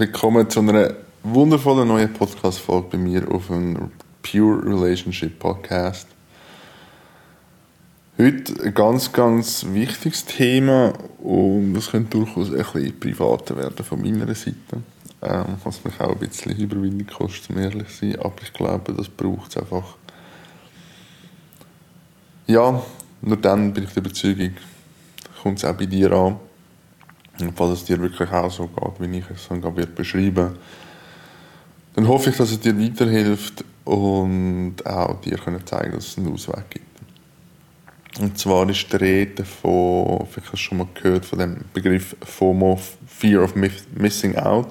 Willkommen zu einer wundervollen neuen Podcast-Folge bei mir auf dem Pure Relationship Podcast. Heute ein ganz, ganz wichtiges Thema und das könnte durchaus ein bisschen privater werden von meiner Seite. Ähm, was mich auch ein bisschen Überwindung kostet, um ehrlich zu sein. Aber ich glaube, das braucht es einfach. Ja, nur dann bin ich der Überzeugung, kommt es auch bei dir an. Und falls es dir wirklich auch so geht, wie ich es dann gerade beschreiben dann hoffe ich, dass es dir weiterhilft und auch dir können zeigen dass es einen Ausweg gibt. Und zwar ist die Rede von, vielleicht hast du schon mal gehört, von dem Begriff FOMO, Fear of Missing Out.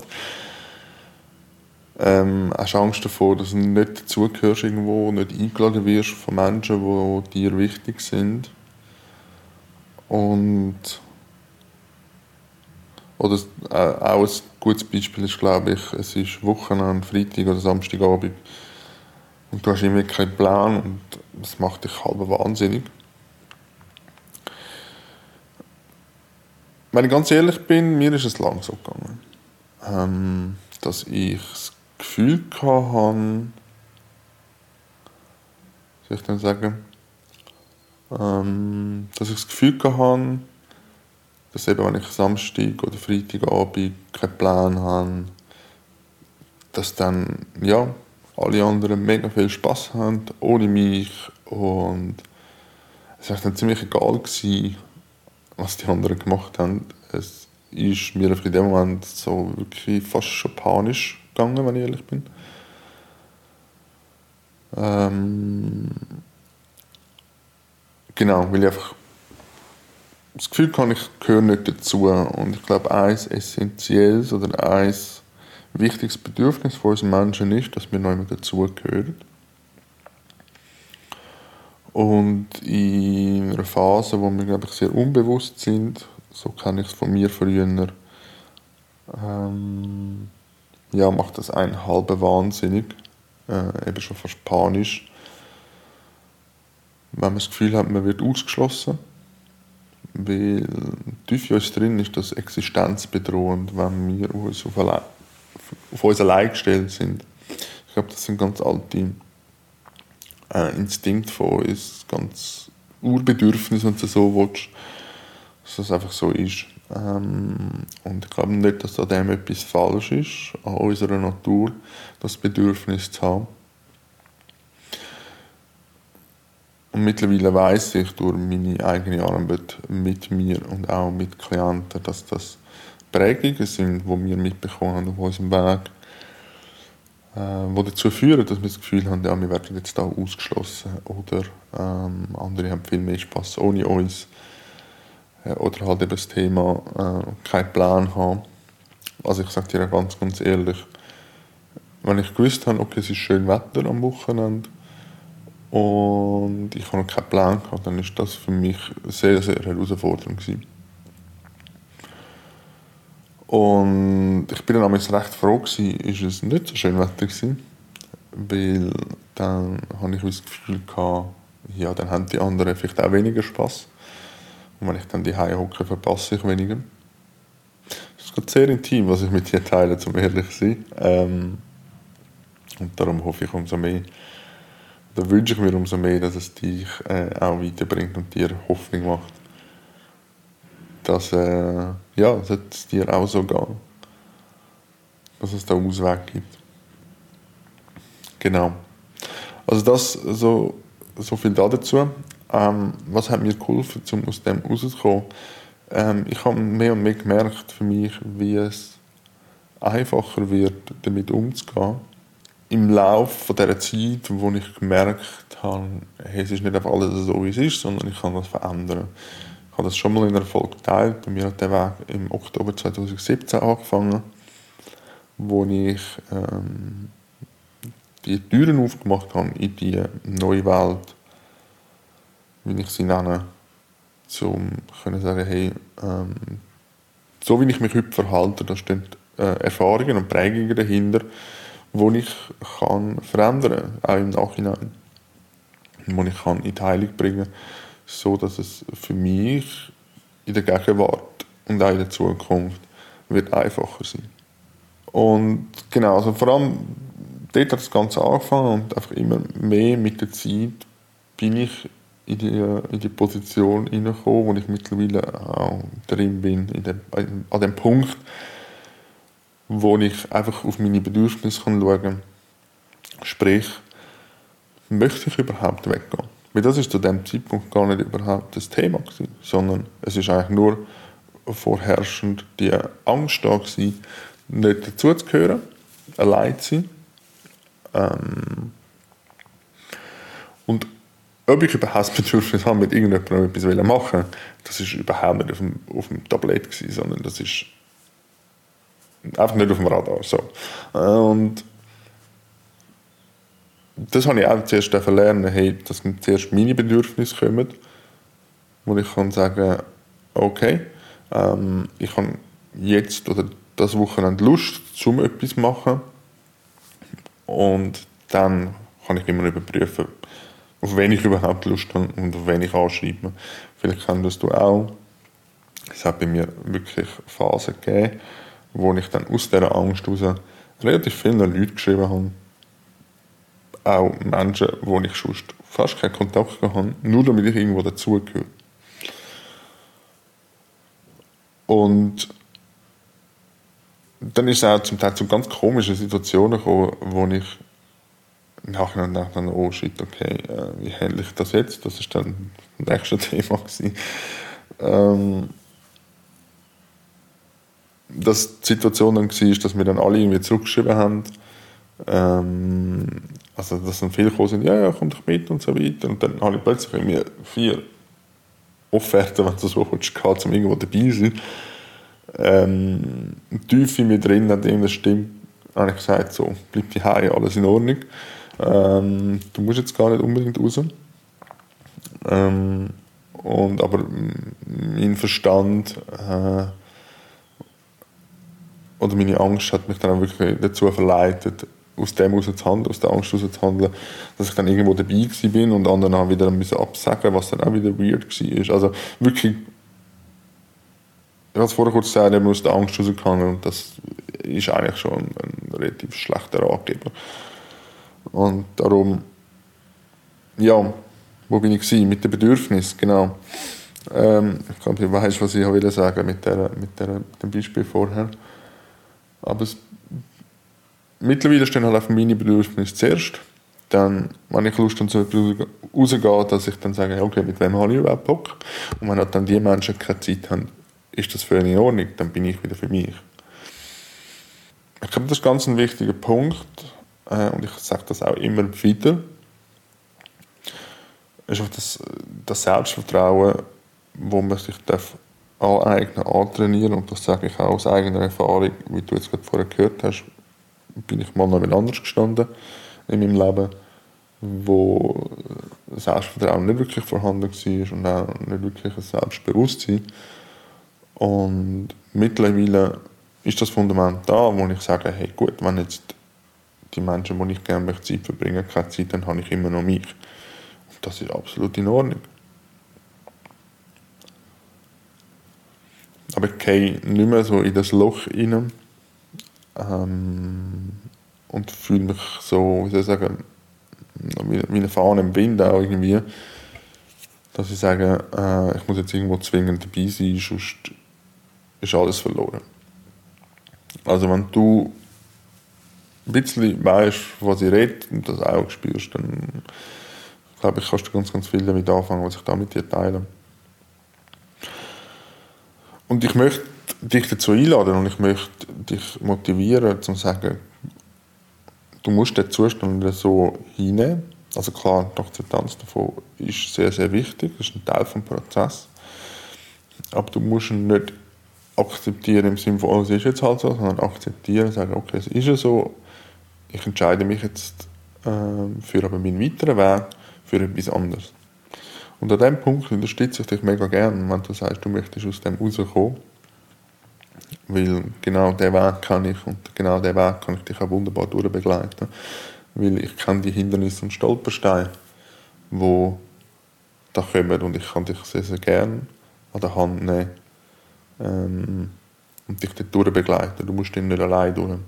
Ähm, hast Angst davor, dass du nicht dazugehörst irgendwo, nicht eingeladen wirst von Menschen, die dir wichtig sind. Und oder äh, auch ein gutes Beispiel ist, glaube ich, es ist Wochenende, Freitag oder Samstagabend und du hast irgendwie keinen Plan und das macht dich halb wahnsinnig. Wenn ich ganz ehrlich bin, mir ist es lang so gegangen, ähm, dass ich das Gefühl hatte, soll ich dann sagen, ähm, dass ich das Gefühl hatte, dass eben, wenn ich Samstag oder Freitagabend keinen Plan habe, dass dann, ja, alle anderen mega viel Spaß haben, ohne mich und es war dann ziemlich egal gewesen, was die anderen gemacht haben. Es ist mir in dem Moment so wirklich fast schon panisch gegangen, wenn ich ehrlich bin. Ähm, genau, weil ich einfach das Gefühl habe, ich gehöre nicht dazu. Und ich glaube, ein essentielles oder ein wichtiges Bedürfnis von uns Menschen ist, dass wir noch immer dazugehören. Und in einer Phase, wo wir, glaube ich, sehr unbewusst sind, so kenne ich es von mir früher, ähm, ja, macht das einen halben wahnsinnig, äh, eben schon fast panisch, wenn man das Gefühl hat, man wird ausgeschlossen weil tief in uns drin ist das existenzbedrohend, wenn wir uns auf, auf uns allein gestellt sind. Ich glaube, das sind ganz alte äh, Instinkte von uns, ganz Urbedürfnisse, wenn du so willst, dass das einfach so ist. Ähm, und ich glaube nicht, dass an dem etwas falsch ist, an unserer Natur, das Bedürfnis zu haben. Und mittlerweile weiß ich durch meine eigene Arbeit mit mir und auch mit Klienten, dass das Prägungen sind, die wir mitbekommen haben auf unserem Weg, äh, die dazu führen, dass wir das Gefühl haben, ja, wir werden jetzt da ausgeschlossen oder ähm, andere haben viel mehr Spaß ohne uns äh, oder halt eben das Thema äh, keinen Plan haben. Also ich sage dir ganz, ganz ehrlich, wenn ich gewusst habe, okay, es ist schön Wetter am Wochenende, und ich habe noch keinen Plan gehabt, dann ist das für mich sehr, sehr herausfordernd gewesen. Und ich bin dann recht froh gewesen, ist es nicht so schön Wetter gewesen, weil dann habe ich das Gefühl gehabt, ja, dann haben die anderen vielleicht auch weniger Spaß. Und wenn ich dann die hocke, verpasse ich weniger. Es ist gerade sehr intim, was ich mit dir teile, um ehrlich zu sein. Ähm, und darum hoffe ich umso mehr, da wünsche ich mir umso mehr, dass es dich äh, auch weiterbringt und dir Hoffnung macht. Dass äh, ja, dass es dir auch so geht. Dass es da Ausweg gibt. Genau. Also das so, so viel dazu. Ähm, was hat mir geholfen, um aus dem rauszukommen? Ähm, ich habe mehr und mehr gemerkt für mich, wie es einfacher wird, damit umzugehen im Laufe dieser Zeit, wo ich gemerkt habe, hey, es ist nicht einfach alles so, wie es ist, sondern ich kann das verändern. Ich habe das schon mal in einer Folge geteilt. Bei mir hat der Weg im Oktober 2017 angefangen, wo ich ähm, die Türen aufgemacht habe in die neue Welt, wie ich sie nenne, um zu sagen, hey, ähm, so wie ich mich heute verhalte, da stehen äh, Erfahrungen und Prägungen dahinter, wo ich kann verändern kann, auch im Nachhinein. Wo ich kann in die Heilung bringen kann, so dass es für mich in der Gegenwart und auch in der Zukunft wird einfacher sein. Und genau, also vor allem dort hat das Ganze angefangen und einfach immer mehr mit der Zeit bin ich in die, in die Position hineingekommen, wo ich mittlerweile auch drin bin, in dem, an dem Punkt, wo ich einfach auf meine Bedürfnisse schauen kann. Sprich, möchte ich überhaupt weggehen? Weil das ist zu dem Zeitpunkt gar nicht überhaupt das Thema gewesen, sondern es ist eigentlich nur vorherrschend die Angst da gewesen, nicht dazuzugehören, allein zu sein. Ähm und ob ich überhaupt Bedürfnis habe, mit irgendjemandem etwas machen das ist überhaupt nicht auf dem, auf dem Tablett gewesen, sondern das ist einfach nicht auf dem Radar. So. Und das habe ich auch zuerst lernen, hey, dass zuerst meine Bedürfnisse kommen, wo ich kann sagen, okay, ähm, ich habe jetzt oder das Wochenende Lust, zum etwas zu machen und dann kann ich immer überprüfen, auf wen ich überhaupt Lust habe und auf wen ich anschreibe. Vielleicht kennst du auch. Es hat bei mir wirklich Phasen gegeben, wo ich dann aus dieser Angst heraus relativ viele Leute geschrieben habe. Auch Menschen, wo ich sonst fast keinen Kontakt hatte, nur damit ich irgendwo dazugehöre. Und dann ist es auch zum Teil zu ganz komischen Situationen gekommen, wo ich nachher und nachher oh shit, okay, äh, wie handle ich das jetzt? Das ist dann das nächste Thema gewesen. Ähm, dass die Situation dann war, dass wir dann alle irgendwie zurückgeschrieben haben, ähm, also dass dann viele gekommen sind, ja, ja, komm doch mit und so weiter. Und dann habe ich plötzlich irgendwie vier Offerten, wenn du so willst, gehabt, um irgendwo dabei zu sein. Ähm, tief in mir drin hat irgendeine Stimme habe ich gesagt, so, bleib daheim, alles in Ordnung. Ähm, du musst jetzt gar nicht unbedingt raus. Ähm, und, aber mein Verstand äh, oder meine Angst hat mich dann wirklich dazu verleitet, aus dem heraus zu handeln, aus der Angst heraus zu handeln, dass ich dann irgendwo dabei bin und anderen dann wieder ein bisschen absagen, was dann auch wieder weird war. Also wirklich, ich habe es vorher kurz gesagt, eben aus der Angst rausgegangen und das ist eigentlich schon ein, ein relativ schlechter Ratgeber. Und darum, ja, wo bin ich gewesen? Mit dem Bedürfnis, genau. Ähm, ich glaube, ich weiß, was ich sagen mit, der, mit, der, mit dem Beispiel vorher. Aber es, mittlerweile stehen halt auf meine Bedürfnisse zuerst. Dann, wenn ich Lust habe, so rausgehe, dass ich dann sage, okay, mit wem habe ich überhaupt Bock? Und wenn halt dann die Menschen keine Zeit haben, ist das für in Ordnung, dann bin ich wieder für mich. Ich glaube, das ist ganz ein wichtiger Punkt äh, und ich sage das auch immer wieder, ist auch das, das Selbstvertrauen, wo man sich darf aneignen, antrainieren und das sage ich auch aus eigener Erfahrung, wie du jetzt gerade vorher gehört hast, bin ich mal noch anders gestanden in meinem Leben, wo Selbstvertrauen nicht wirklich vorhanden war und auch nicht wirklich ein Selbstbewusstsein. Und mittlerweile ist das Fundament da, wo ich sage, hey gut, wenn jetzt die Menschen, die ich gerne Zeit verbringen keine Zeit, dann habe ich immer noch mich. Und das ist absolut in Ordnung. Aber ich gehe nicht mehr so in das Loch rein ähm, und fühle mich so, wie soll ich sagen, wie, wie eine Fahne im Wind auch irgendwie, dass ich sage, äh, ich muss jetzt irgendwo zwingend dabei sein, sonst ist alles verloren. Also wenn du ein bisschen weißt, was ich rede und das auch spürst, dann glaube ich, kannst du ganz, ganz viel damit anfangen, was ich da mit dir teile. Und ich möchte dich dazu einladen und ich möchte dich motivieren, zu sagen, du musst den Zustand so hinnehmen. Also klar, die Akzeptanz davon ist sehr, sehr wichtig, das ist ein Teil des Prozesses. Aber du musst ihn nicht akzeptieren im Sinne von, oh, es ist jetzt halt so, sondern akzeptieren, sagen, okay, es ist ja so, ich entscheide mich jetzt äh, für aber meinen weiteren Weg, für etwas anderes. Und an diesem Punkt unterstütze ich dich mega gerne, wenn du sagst, du möchtest aus dem rauskommen. Weil genau diesen Weg kann ich und genau diesen Weg kann ich dich auch wunderbar durchbegleiten. Weil ich kenne die Hindernisse und Stolpersteine, die da kommen und ich kann dich sehr, sehr gerne an der Hand nehmen ähm, und dich dort durchbegleiten. Du musst dich nicht allein durch.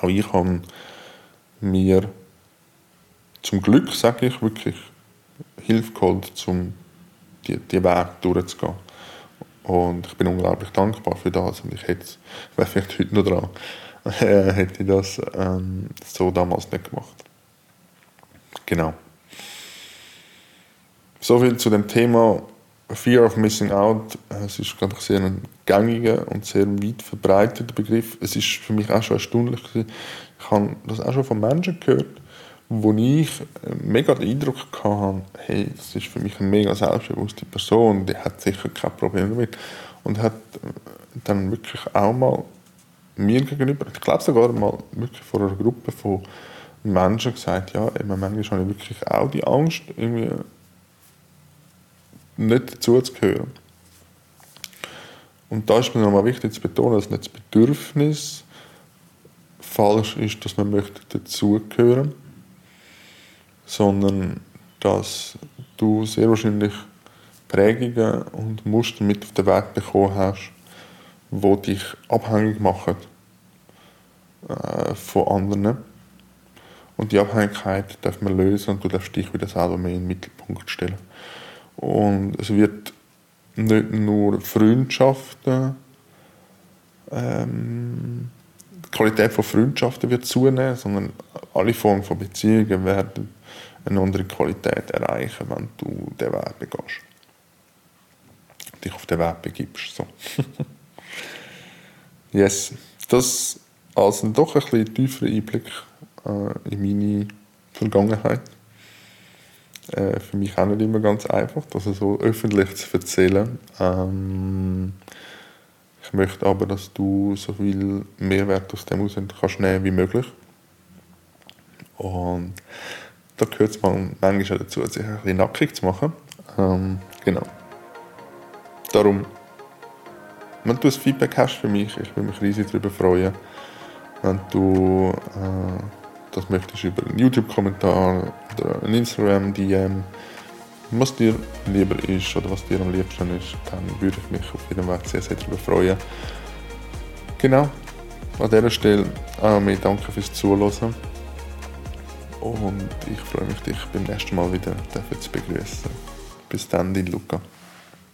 auch ich habe mir zum Glück, sage ich, wirklich Hilfe geholt, um die, die Weg durchzugehen. Und ich bin unglaublich dankbar für das. Und ich hätte, wäre vielleicht heute noch dran, äh, hätte ich das ähm, so damals nicht gemacht. Genau. Soviel zu dem Thema Fear of Missing Out. Es ist, glaube ich, sehr ein gängiger und sehr weit verbreiteter Begriff. Es ist für mich auch schon erstaunlich. Ich habe das auch schon von Menschen gehört, wo ich mega den Eindruck hatte, hey, das ist für mich eine mega selbstbewusste Person, die hat sicher kein Problem damit. Und hat dann wirklich auch mal mir gegenüber, ich glaube sogar mal wirklich vor einer Gruppe von Menschen gesagt, ja, eben, manchmal habe ich wirklich auch die Angst, irgendwie nicht dazuzugehören. Und da ist mir nochmal wichtig zu betonen, dass nicht das Bedürfnis falsch ist, dass man möchte dazugehören möchte sondern dass du sehr wahrscheinlich Prägungen und Muster mit auf den Weg bekommen hast, die dich abhängig machen äh, von anderen. Und die Abhängigkeit darf man lösen und du darfst dich wieder selber mehr in den Mittelpunkt stellen. Und es wird nicht nur Freundschaften, ähm, Qualität von Freundschaften wird zunehmen, sondern alle Formen von Beziehungen werden eine andere Qualität erreichen, wenn du den Weg begehst. Dich auf den Weg begibst. So. yes. Das als ein doch ein bisschen tieferer Einblick äh, in meine Vergangenheit. Äh, für mich auch nicht immer ganz einfach, das so öffentlich zu erzählen. Ähm, ich möchte aber, dass du so viel Mehrwert aus dem heraus kannst nehmen wie möglich. Und da gehört es manchmal auch dazu, sich ein bisschen nackig zu machen. Ähm, genau. Darum, wenn du ein Feedback hast für mich, ich würde mich riesig darüber freuen, wenn du äh, das möchtest über einen YouTube-Kommentar oder einen Instagram-DM, was dir lieber ist oder was dir am liebsten ist, dann würde ich mich auf jeden Fall sehr, sehr darüber freuen. Genau, an dieser Stelle auch mir danke fürs Zuhören. Und ich freue mich, dich beim nächsten Mal wieder zu begrüßen. Bis dann, dein Luca.